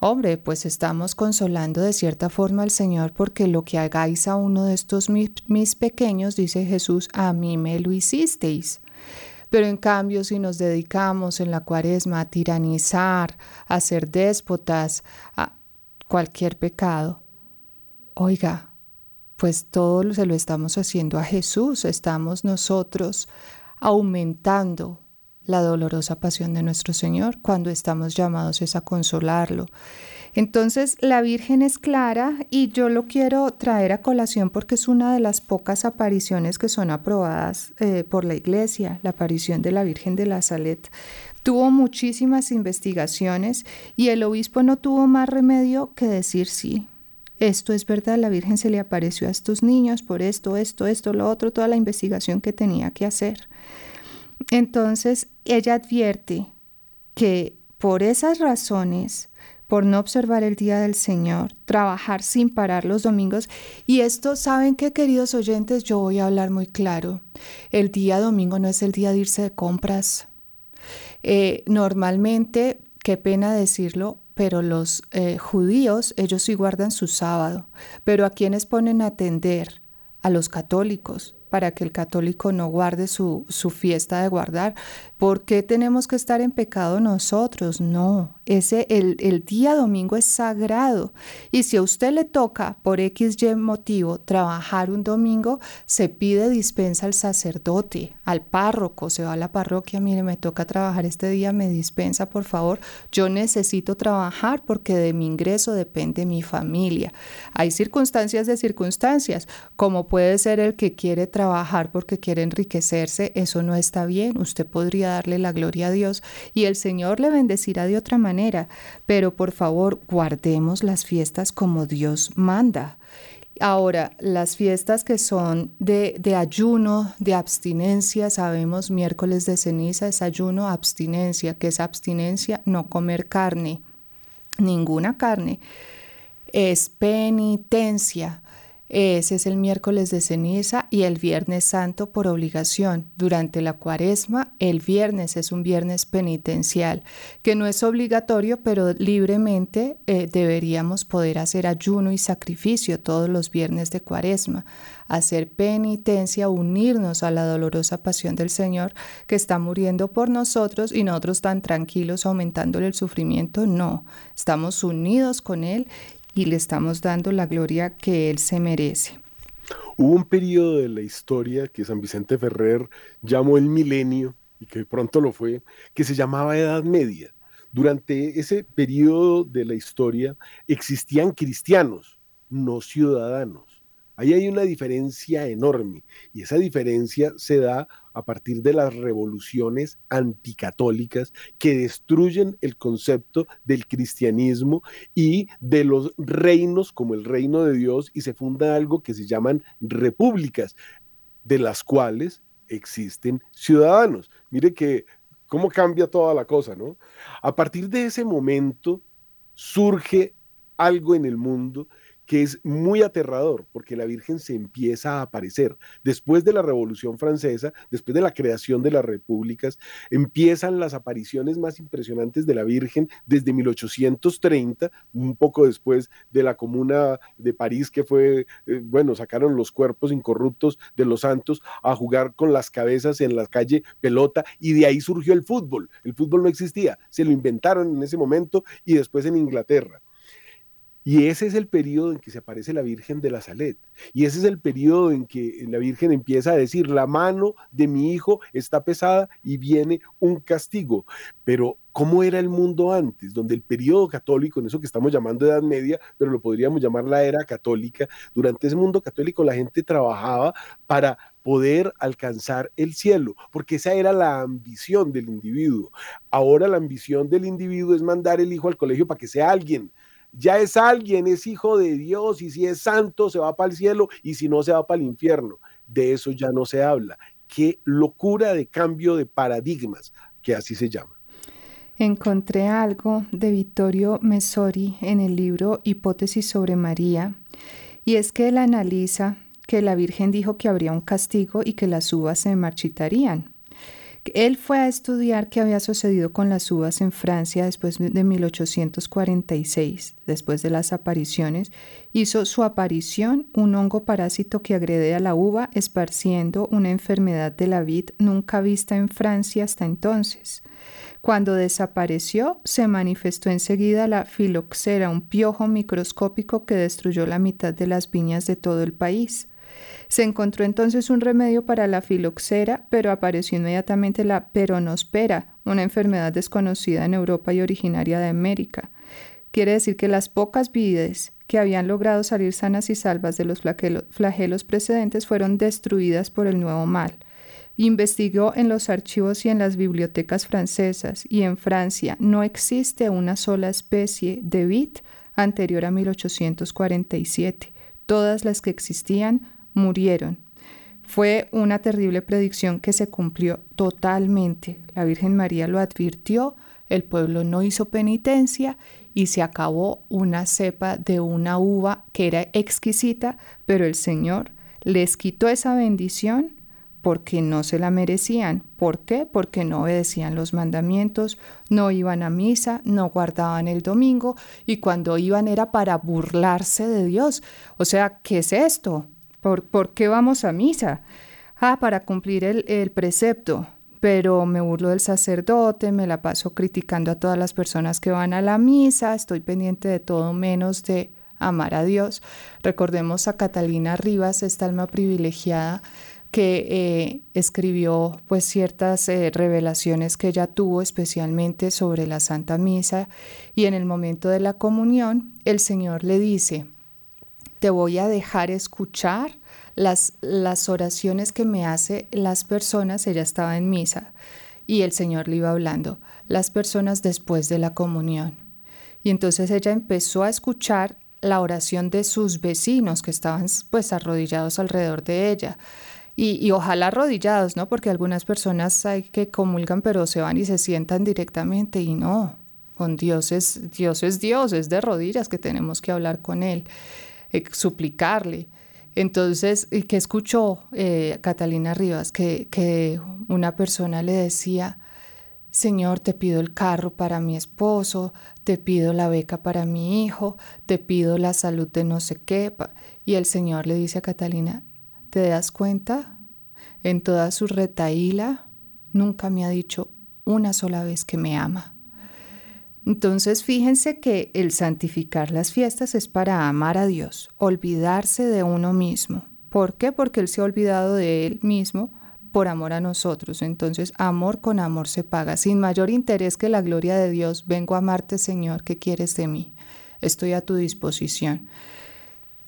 Speaker 2: hombre, pues estamos consolando de cierta forma al Señor porque lo que hagáis a uno de estos mis, pequeños, dice Jesús, a mí me lo hicisteis. Pero en cambio, si nos dedicamos en la cuaresma a tiranizar, a ser déspotas, a cualquier pecado, oiga, pues todo se lo estamos haciendo a Jesús, estamos nosotros aumentando la dolorosa pasión de nuestro Señor cuando estamos llamados es a consolarlo. Entonces la Virgen es clara y yo lo quiero traer a colación porque es una de las pocas apariciones que son aprobadas eh, por la Iglesia, la aparición de la Virgen de la Salet. Tuvo muchísimas investigaciones y el obispo no tuvo más remedio que decir sí, esto es verdad, la Virgen se le apareció a estos niños por esto, esto, esto, lo otro, toda la investigación que tenía que hacer. Entonces, ella advierte que por esas razones, por no observar el día del Señor, trabajar sin parar los domingos, y esto, ¿saben qué, queridos oyentes? Yo voy a hablar muy claro. El día domingo no es el día de irse de compras. Eh, normalmente, qué pena decirlo, pero los eh, judíos, ellos sí guardan su sábado, pero a quienes ponen a atender a los católicos para que el católico no guarde su, su fiesta de guardar. ¿Por qué tenemos que estar en pecado nosotros? No, ese, el, el día domingo es sagrado. Y si a usted le toca, por X y motivo, trabajar un domingo, se pide dispensa al sacerdote, al párroco, se va a la parroquia, mire, me toca trabajar este día, me dispensa, por favor. Yo necesito trabajar porque de mi ingreso depende mi familia. Hay circunstancias de circunstancias, como puede ser el que quiere trabajar porque quiere enriquecerse, eso no está bien. Usted podría darle la gloria a Dios y el Señor le bendecirá de otra Pero por favor, guardemos las fiestas como Dios manda. Ahora, las fiestas que son de, de, ayuno, de abstinencia, sabemos miércoles de ceniza es ayuno, abstinencia, que es abstinencia, no comer carne, ninguna carne, es penitencia. Ese es el miércoles de ceniza y el viernes santo por obligación. Durante la cuaresma, el viernes es un viernes penitencial, que no es obligatorio, pero libremente eh, deberíamos poder hacer ayuno y sacrificio todos los viernes de cuaresma, hacer penitencia, unirnos a la dolorosa pasión del Señor que está muriendo por nosotros y nosotros tan tranquilos aumentándole el sufrimiento. No, estamos unidos con Él y le estamos dando la gloria que Él se merece.
Speaker 3: Hubo un periodo de la historia que San Vicente Ferrer llamó el milenio, y que pronto lo fue, que se llamaba Edad Media. Durante ese periodo de la historia existían cristianos, no ciudadanos. Ahí hay una diferencia enorme y esa diferencia se da a partir de las revoluciones anticatólicas que destruyen el concepto del cristianismo y de los reinos como el reino de Dios y se funda algo que se llaman repúblicas, de las cuales existen ciudadanos. Mire que cómo cambia toda la cosa, ¿no? A partir de ese momento surge algo en el mundo que es muy aterrador porque la Virgen se empieza a aparecer. Después de la Revolución Francesa, después de la creación de las repúblicas, empiezan las apariciones más impresionantes de la Virgen desde 1830, un poco después de la Comuna de París, que fue, eh, bueno, sacaron los cuerpos incorruptos de los santos a jugar con las cabezas en la calle pelota y de ahí surgió el fútbol. El fútbol no existía, se lo inventaron en ese momento y después en Inglaterra. Y ese es el periodo en que se aparece la Virgen de la Salet. Y ese es el periodo en que la Virgen empieza a decir, la mano de mi hijo está pesada y viene un castigo. Pero ¿cómo era el mundo antes? Donde el periodo católico, en eso que estamos llamando Edad Media, pero lo podríamos llamar la era católica, durante ese mundo católico la gente trabajaba para poder alcanzar el cielo, porque esa era la ambición del individuo. Ahora la ambición del individuo es mandar el hijo al colegio para que sea alguien, ya es alguien, es hijo de Dios y si es santo se va para el cielo y si no se va para el infierno. De eso ya no se habla. Qué locura de cambio de paradigmas, que así se llama.
Speaker 2: Encontré algo de Vittorio Messori en el libro Hipótesis sobre María, y es que él analiza que la Virgen dijo que habría un castigo y que las uvas se marchitarían. Él fue a estudiar qué había sucedido con las uvas en Francia después de 1846, después de las apariciones. Hizo su aparición un hongo parásito que agrede a la uva, esparciendo una enfermedad de la vid nunca vista en Francia hasta entonces. Cuando desapareció, se manifestó enseguida la filoxera, un piojo microscópico que destruyó la mitad de las viñas de todo el país. Se encontró entonces un remedio para la filoxera, pero apareció inmediatamente la peronospera, una enfermedad desconocida en Europa y originaria de América. Quiere decir que las pocas vides que habían logrado salir sanas y salvas de los flagelos precedentes fueron destruidas por el nuevo mal. Investigó en los archivos y en las bibliotecas francesas y en Francia no existe una sola especie de vid anterior a 1847. Todas las que existían murieron. Fue una terrible predicción que se cumplió totalmente. La Virgen María lo advirtió, el pueblo no hizo penitencia y se acabó una cepa de una uva que era exquisita, pero el Señor les quitó esa bendición porque no se la merecían. ¿Por qué? Porque no obedecían los mandamientos, no iban a misa, no guardaban el domingo y cuando iban era para burlarse de Dios. O sea, ¿qué es esto? ¿Por, qué vamos a misa? Ah, para cumplir el, el precepto pero me burlo del sacerdote, me la paso criticando a todas las personas que van a la misa, estoy pendiente de todo menos de amar a Dios. Recordemos a Catalina Rivas, esta alma privilegiada que eh, escribió pues ciertas eh, revelaciones que ella tuvo especialmente sobre la Santa Misa y en el momento de la comunión el Señor le dice, te voy a dejar escuchar las, oraciones que me hace las personas, ella estaba en misa y el Señor le iba hablando, las personas después de la comunión. Y entonces ella empezó a escuchar la oración de sus vecinos que estaban pues arrodillados alrededor de ella. Y, y, ojalá arrodillados, ¿no? Porque algunas personas hay que comulgan pero se van y se sientan directamente y no, con Dios es Dios es Dios, es de rodillas que tenemos que hablar con Él. Eh, suplicarle. Entonces, ¿qué escuchó eh, Catalina Rivas? Que, que una persona le decía, Señor, te pido el carro para mi esposo, te pido la beca para mi hijo, te pido la salud de no sé qué. Y el Señor le dice a Catalina, ¿te das cuenta? En toda su retaíla, nunca me ha dicho una sola vez que me ama. Entonces fíjense que el santificar las fiestas es para amar a Dios, olvidarse de uno mismo. ¿Por qué? Porque Él se ha olvidado de Él mismo por amor a nosotros. Entonces, amor con amor se paga. Sin mayor interés que la gloria de Dios, vengo a amarte, Señor, ¿qué quieres de mí? Estoy a tu disposición.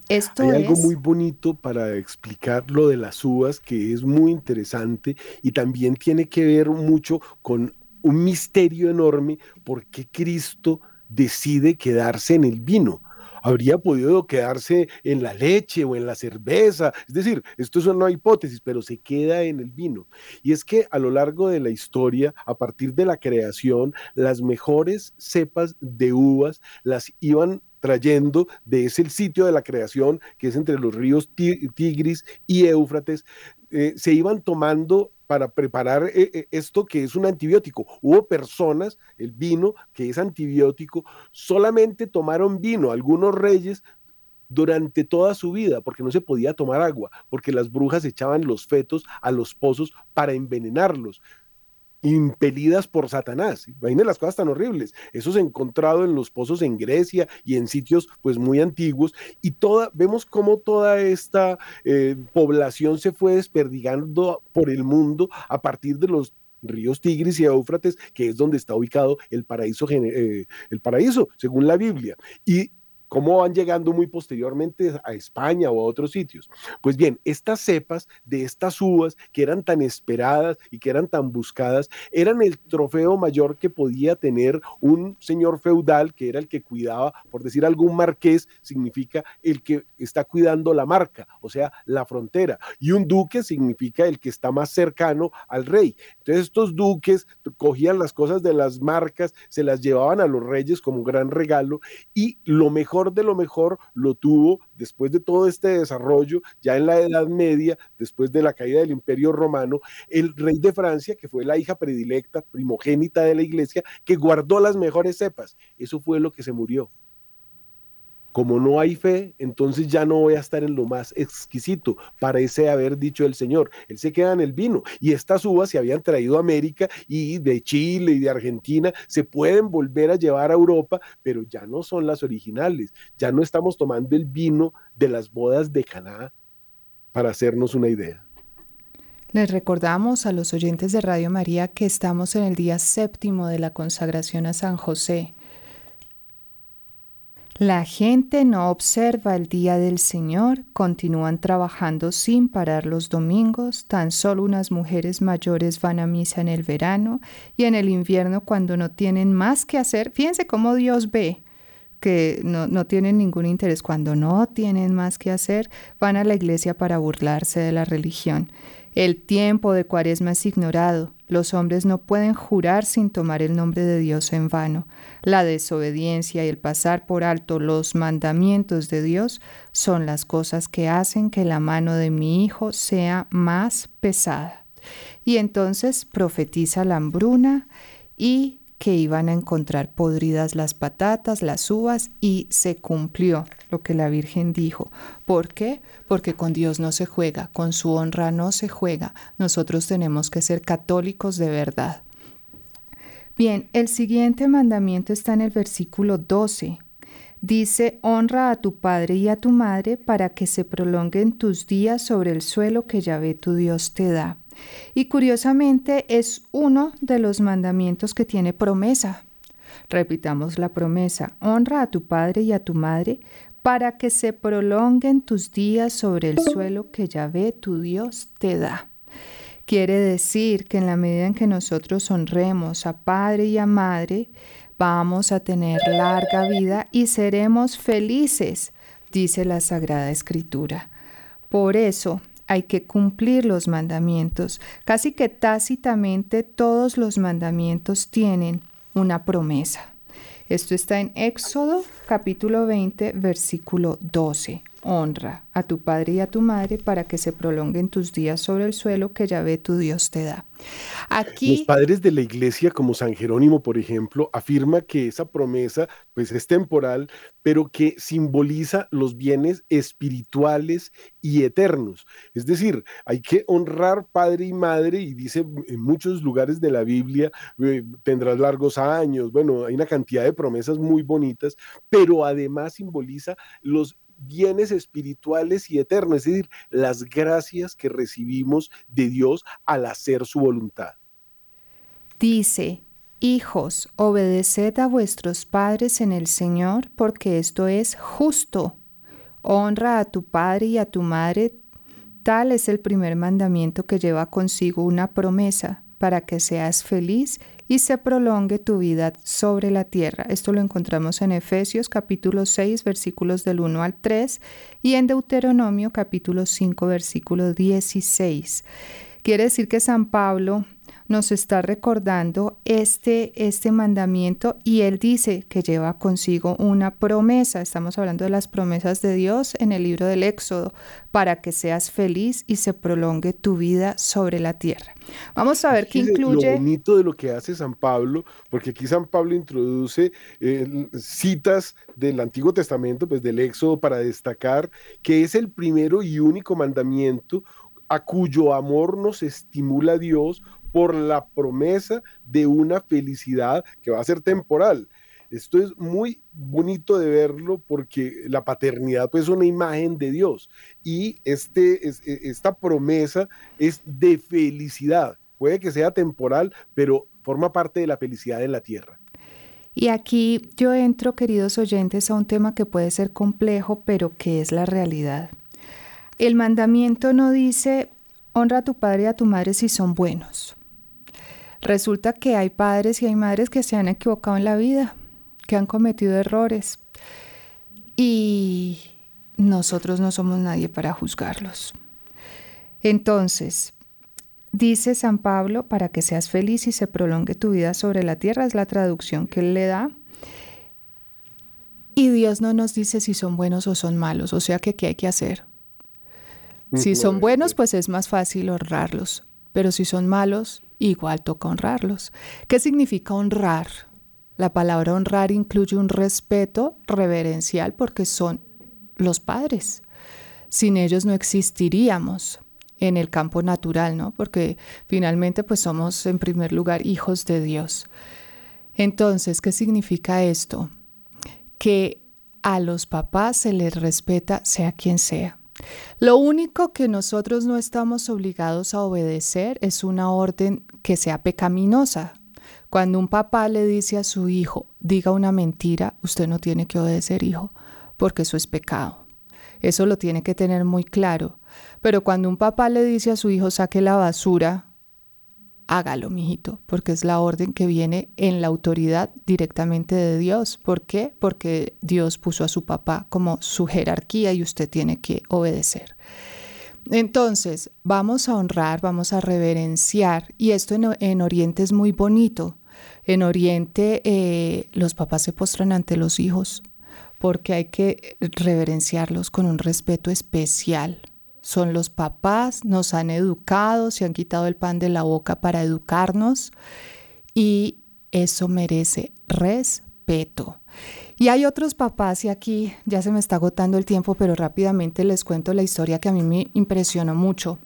Speaker 3: Esto Hay algo muy bonito para explicar lo de las uvas que es muy interesante y también tiene que ver mucho con un misterio enorme por qué Cristo decide quedarse en el vino. Habría podido quedarse en la leche o en la cerveza. Es decir, esto es una hipótesis, pero se queda en el vino. Y es que a lo largo de la historia, a partir de la creación, las mejores cepas de uvas las iban trayendo de ese sitio de la creación, que es entre los ríos Tigris y Éufrates, eh, se iban tomando para preparar eh, eh, esto que es un antibiótico. Hubo personas, el vino, que es antibiótico, solamente tomaron vino, algunos reyes durante toda su vida, porque no se podía tomar agua, porque las brujas echaban los fetos a los pozos para envenenarlos impelidas por Satanás. Imaginen las cosas tan horribles. Eso se ha encontrado en los pozos en Grecia y en sitios pues muy antiguos y toda, vemos cómo toda esta eh, población se fue desperdigando por el mundo a partir de los ríos Tigris y Éufrates, que es donde está ubicado el paraíso, eh, el paraíso, según la Biblia. Y cómo van llegando muy posteriormente a España o a otros sitios. Pues bien, estas cepas de estas uvas que eran tan esperadas y que eran tan buscadas, eran el trofeo mayor que podía tener un señor feudal, que era el que cuidaba, por decir algún marqués, significa el que está cuidando la marca, o sea, la frontera. Y un duque significa el que está más cercano al rey. Entonces estos duques cogían las cosas de las marcas, se las llevaban a los reyes como gran regalo y lo mejor de lo mejor lo tuvo después de todo este desarrollo, ya en la Edad Media, después de la caída del Imperio Romano, el rey de Francia, que fue la hija predilecta, primogénita de la iglesia, que guardó las mejores cepas. Eso fue lo que se murió como no hay fe, entonces ya no voy a estar en lo más exquisito, parece haber dicho el Señor. Él se queda en el vino y estas uvas se habían traído a América y de Chile y de Argentina se pueden volver a llevar a Europa, pero ya no son las originales. Ya no estamos tomando el vino de las bodas de Caná para hacernos una idea.
Speaker 2: Les recordamos a los oyentes de Radio María que estamos en el día séptimo de la consagración a San José. La gente no observa el día del Señor, continúan trabajando sin parar los domingos, tan solo unas mujeres mayores van a misa en el verano y en el invierno cuando no tienen más que hacer. Fíjense cómo Dios ve que no, no tienen ningún interés, cuando no tienen más que hacer, van a la iglesia para burlarse de la religión. El tiempo de cuaresma es ignorado. Los hombres no pueden jurar sin tomar el nombre de Dios en vano. La desobediencia y el pasar por alto los mandamientos de Dios son las cosas que hacen que la mano de mi hijo sea más pesada. Y entonces profetiza la hambruna y que iban a encontrar podridas las patatas, las uvas, y se cumplió lo que la Virgen dijo. ¿Por qué? Porque con Dios no se juega, con su honra no se juega. Nosotros tenemos que ser católicos de verdad. Bien, el siguiente mandamiento está en el versículo 12. Dice, honra a tu padre y a tu madre para que se prolonguen tus días sobre el suelo que Yahvé tu Dios te da. Y curiosamente es uno de los mandamientos que tiene promesa. Repitamos la promesa, honra a tu padre y a tu madre para que se prolonguen tus días sobre el suelo que Yahvé tu Dios te da. Quiere decir que en la medida en que nosotros honremos a padre y a madre, vamos a tener larga vida y seremos felices, dice la Sagrada Escritura. Por eso, hay que cumplir los mandamientos. Casi que tácitamente todos los mandamientos tienen una promesa. Esto está en Éxodo capítulo 20, versículo 12 honra a tu padre y a tu madre para que se prolonguen tus días sobre el suelo que ya ve tu Dios te da.
Speaker 3: Aquí, Los padres de la iglesia, como San Jerónimo, por ejemplo, afirma que esa promesa pues, es temporal, pero que simboliza los bienes espirituales y eternos. Es decir, hay que honrar padre y madre, y dice en muchos lugares de la Biblia, eh, tendrás largos años, bueno, hay una cantidad de promesas muy bonitas, pero además simboliza los bienes espirituales y eternos, es decir, las gracias que recibimos de Dios al hacer su voluntad.
Speaker 2: Dice, Hijos, obedeced a vuestros padres en el Señor, porque esto es justo. Honra a tu padre y a tu madre. Tal es el primer mandamiento que lleva consigo una promesa, para que seas feliz y se prolongue tu vida sobre la tierra. Esto lo encontramos en Efesios capítulo 6 versículos del 1 al 3 y en Deuteronomio capítulo 5 versículo 16. Quiere decir que San Pablo nos está recordando este, este mandamiento y él dice que lleva consigo una promesa. Estamos hablando de las promesas de Dios en el libro del Éxodo, para que seas feliz y se prolongue tu vida sobre la tierra. Vamos a ver qué incluye.
Speaker 3: Lo bonito de lo que hace San Pablo, porque aquí San Pablo introduce eh, citas del Antiguo Testamento, pues del Éxodo, para destacar que es el primero y único mandamiento a cuyo amor nos estimula Dios por la promesa de una felicidad que va a ser temporal. Esto es muy bonito de verlo porque la paternidad pues, es una imagen de Dios y este, e, esta promesa es de felicidad. Puede que sea temporal, pero forma parte de la felicidad en la tierra.
Speaker 2: Y aquí yo entro, queridos oyentes, a un tema que puede ser complejo, pero que es la realidad. El mandamiento no dice, honra a tu padre y a tu madre si son buenos. Resulta que hay padres y hay madres que se han equivocado en la vida, que han cometido errores. Y nosotros no somos nadie para juzgarlos. Entonces, dice San Pablo, para que seas feliz y se prolongue tu vida sobre la tierra, es la traducción que él le da. Y Dios no nos dice si son buenos o son malos, o sea que qué hay que hacer. Si son buenos, pues es más fácil honrarlos, pero si son malos, igual toca honrarlos. ¿Qué significa honrar? La palabra honrar incluye un respeto reverencial porque son los padres. Sin ellos no existiríamos en el campo natural, ¿no? Porque finalmente pues somos en primer lugar hijos de Dios. Entonces, ¿qué significa esto? Que a los papás se les respeta sea quien sea. Lo único que nosotros no estamos obligados a obedecer es una orden que sea pecaminosa. Cuando un papá le dice a su hijo, diga una mentira, usted no tiene que obedecer, hijo, porque eso es pecado. Eso lo tiene que tener muy claro. Pero cuando un papá le dice a su hijo, saque la basura, hágalo, mijito, porque es la orden que viene en la autoridad directamente de Dios. ¿Por qué? Porque Dios puso a su papá como su jerarquía y usted tiene que obedecer. Entonces, vamos a honrar, vamos a reverenciar, y esto en, Oriente es muy bonito. En Oriente eh, los papás se postran ante los hijos porque hay que reverenciarlos con un respeto especial, son los papás, nos han educado, se han quitado el pan de la boca para educarnos y eso merece respeto. Y hay otros papás, y aquí ya se me está agotando el tiempo, pero rápidamente les cuento la historia que a mí me impresionó mucho.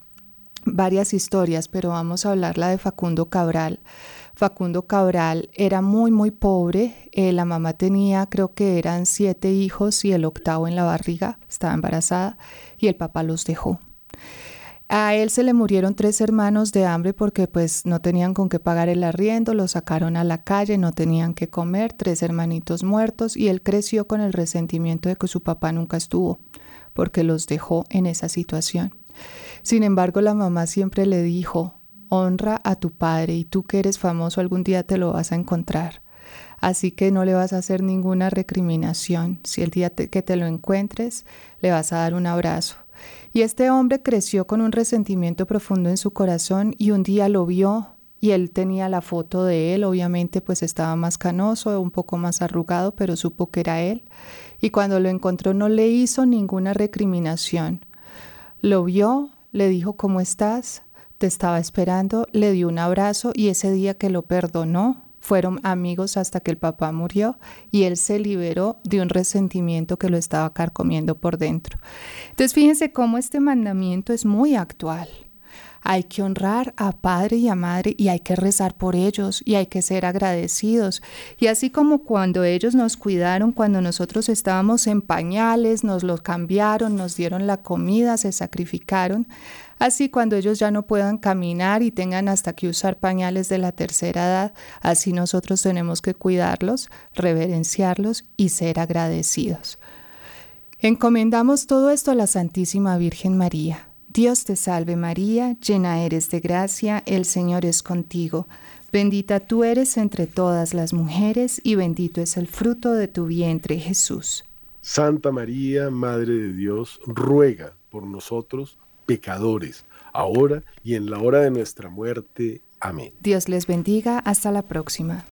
Speaker 2: Varias historias, pero vamos a hablar la de Facundo Cabral. Facundo Cabral era muy, muy pobre. Eh, la mamá tenía, creo que eran siete hijos y el octavo en la barriga, estaba embarazada y el papá los dejó. A él se le murieron tres hermanos de hambre porque pues no tenían con qué pagar el arriendo, lo sacaron a la calle, no tenían que comer, tres hermanitos muertos y él creció con el resentimiento de que su papá nunca estuvo porque los dejó en esa situación. Sin embargo, la mamá siempre le dijo, honra a tu padre y tú que eres famoso algún día te lo vas a encontrar. Así que no le vas a hacer ninguna recriminación. Si el día que te lo encuentres, le vas a dar un abrazo. Y este hombre creció con un resentimiento profundo en su corazón y un día lo vio y él tenía la foto de él, obviamente pues estaba más canoso, un poco más arrugado, pero supo que era él. Y cuando lo encontró no le hizo ninguna recriminación. Lo vio, le dijo, ¿cómo estás? Te estaba esperando, le dio un abrazo y ese día que lo perdonó, fueron amigos hasta que el papá murió y él se liberó de un resentimiento que lo estaba carcomiendo por dentro. Entonces fíjense cómo este mandamiento es muy actual. Hay que honrar a padre y a madre y hay que rezar por ellos y hay que ser agradecidos. Y así como cuando ellos nos cuidaron, cuando nosotros estábamos en pañales, nos los cambiaron, nos dieron la comida, se sacrificaron, Así cuando ellos ya no puedan caminar y tengan hasta que usar pañales de la tercera edad, así nosotros tenemos que cuidarlos, reverenciarlos y ser agradecidos. Encomendamos todo esto a la Santísima Virgen María. Dios te salve María, llena eres de gracia, el Señor es contigo. Bendita tú eres entre todas las mujeres y bendito es el fruto de tu vientre Jesús.
Speaker 3: Santa María, Madre de Dios, ruega por nosotros pecadores, ahora y en la hora de nuestra muerte. Amén.
Speaker 2: Dios les bendiga. Hasta la próxima.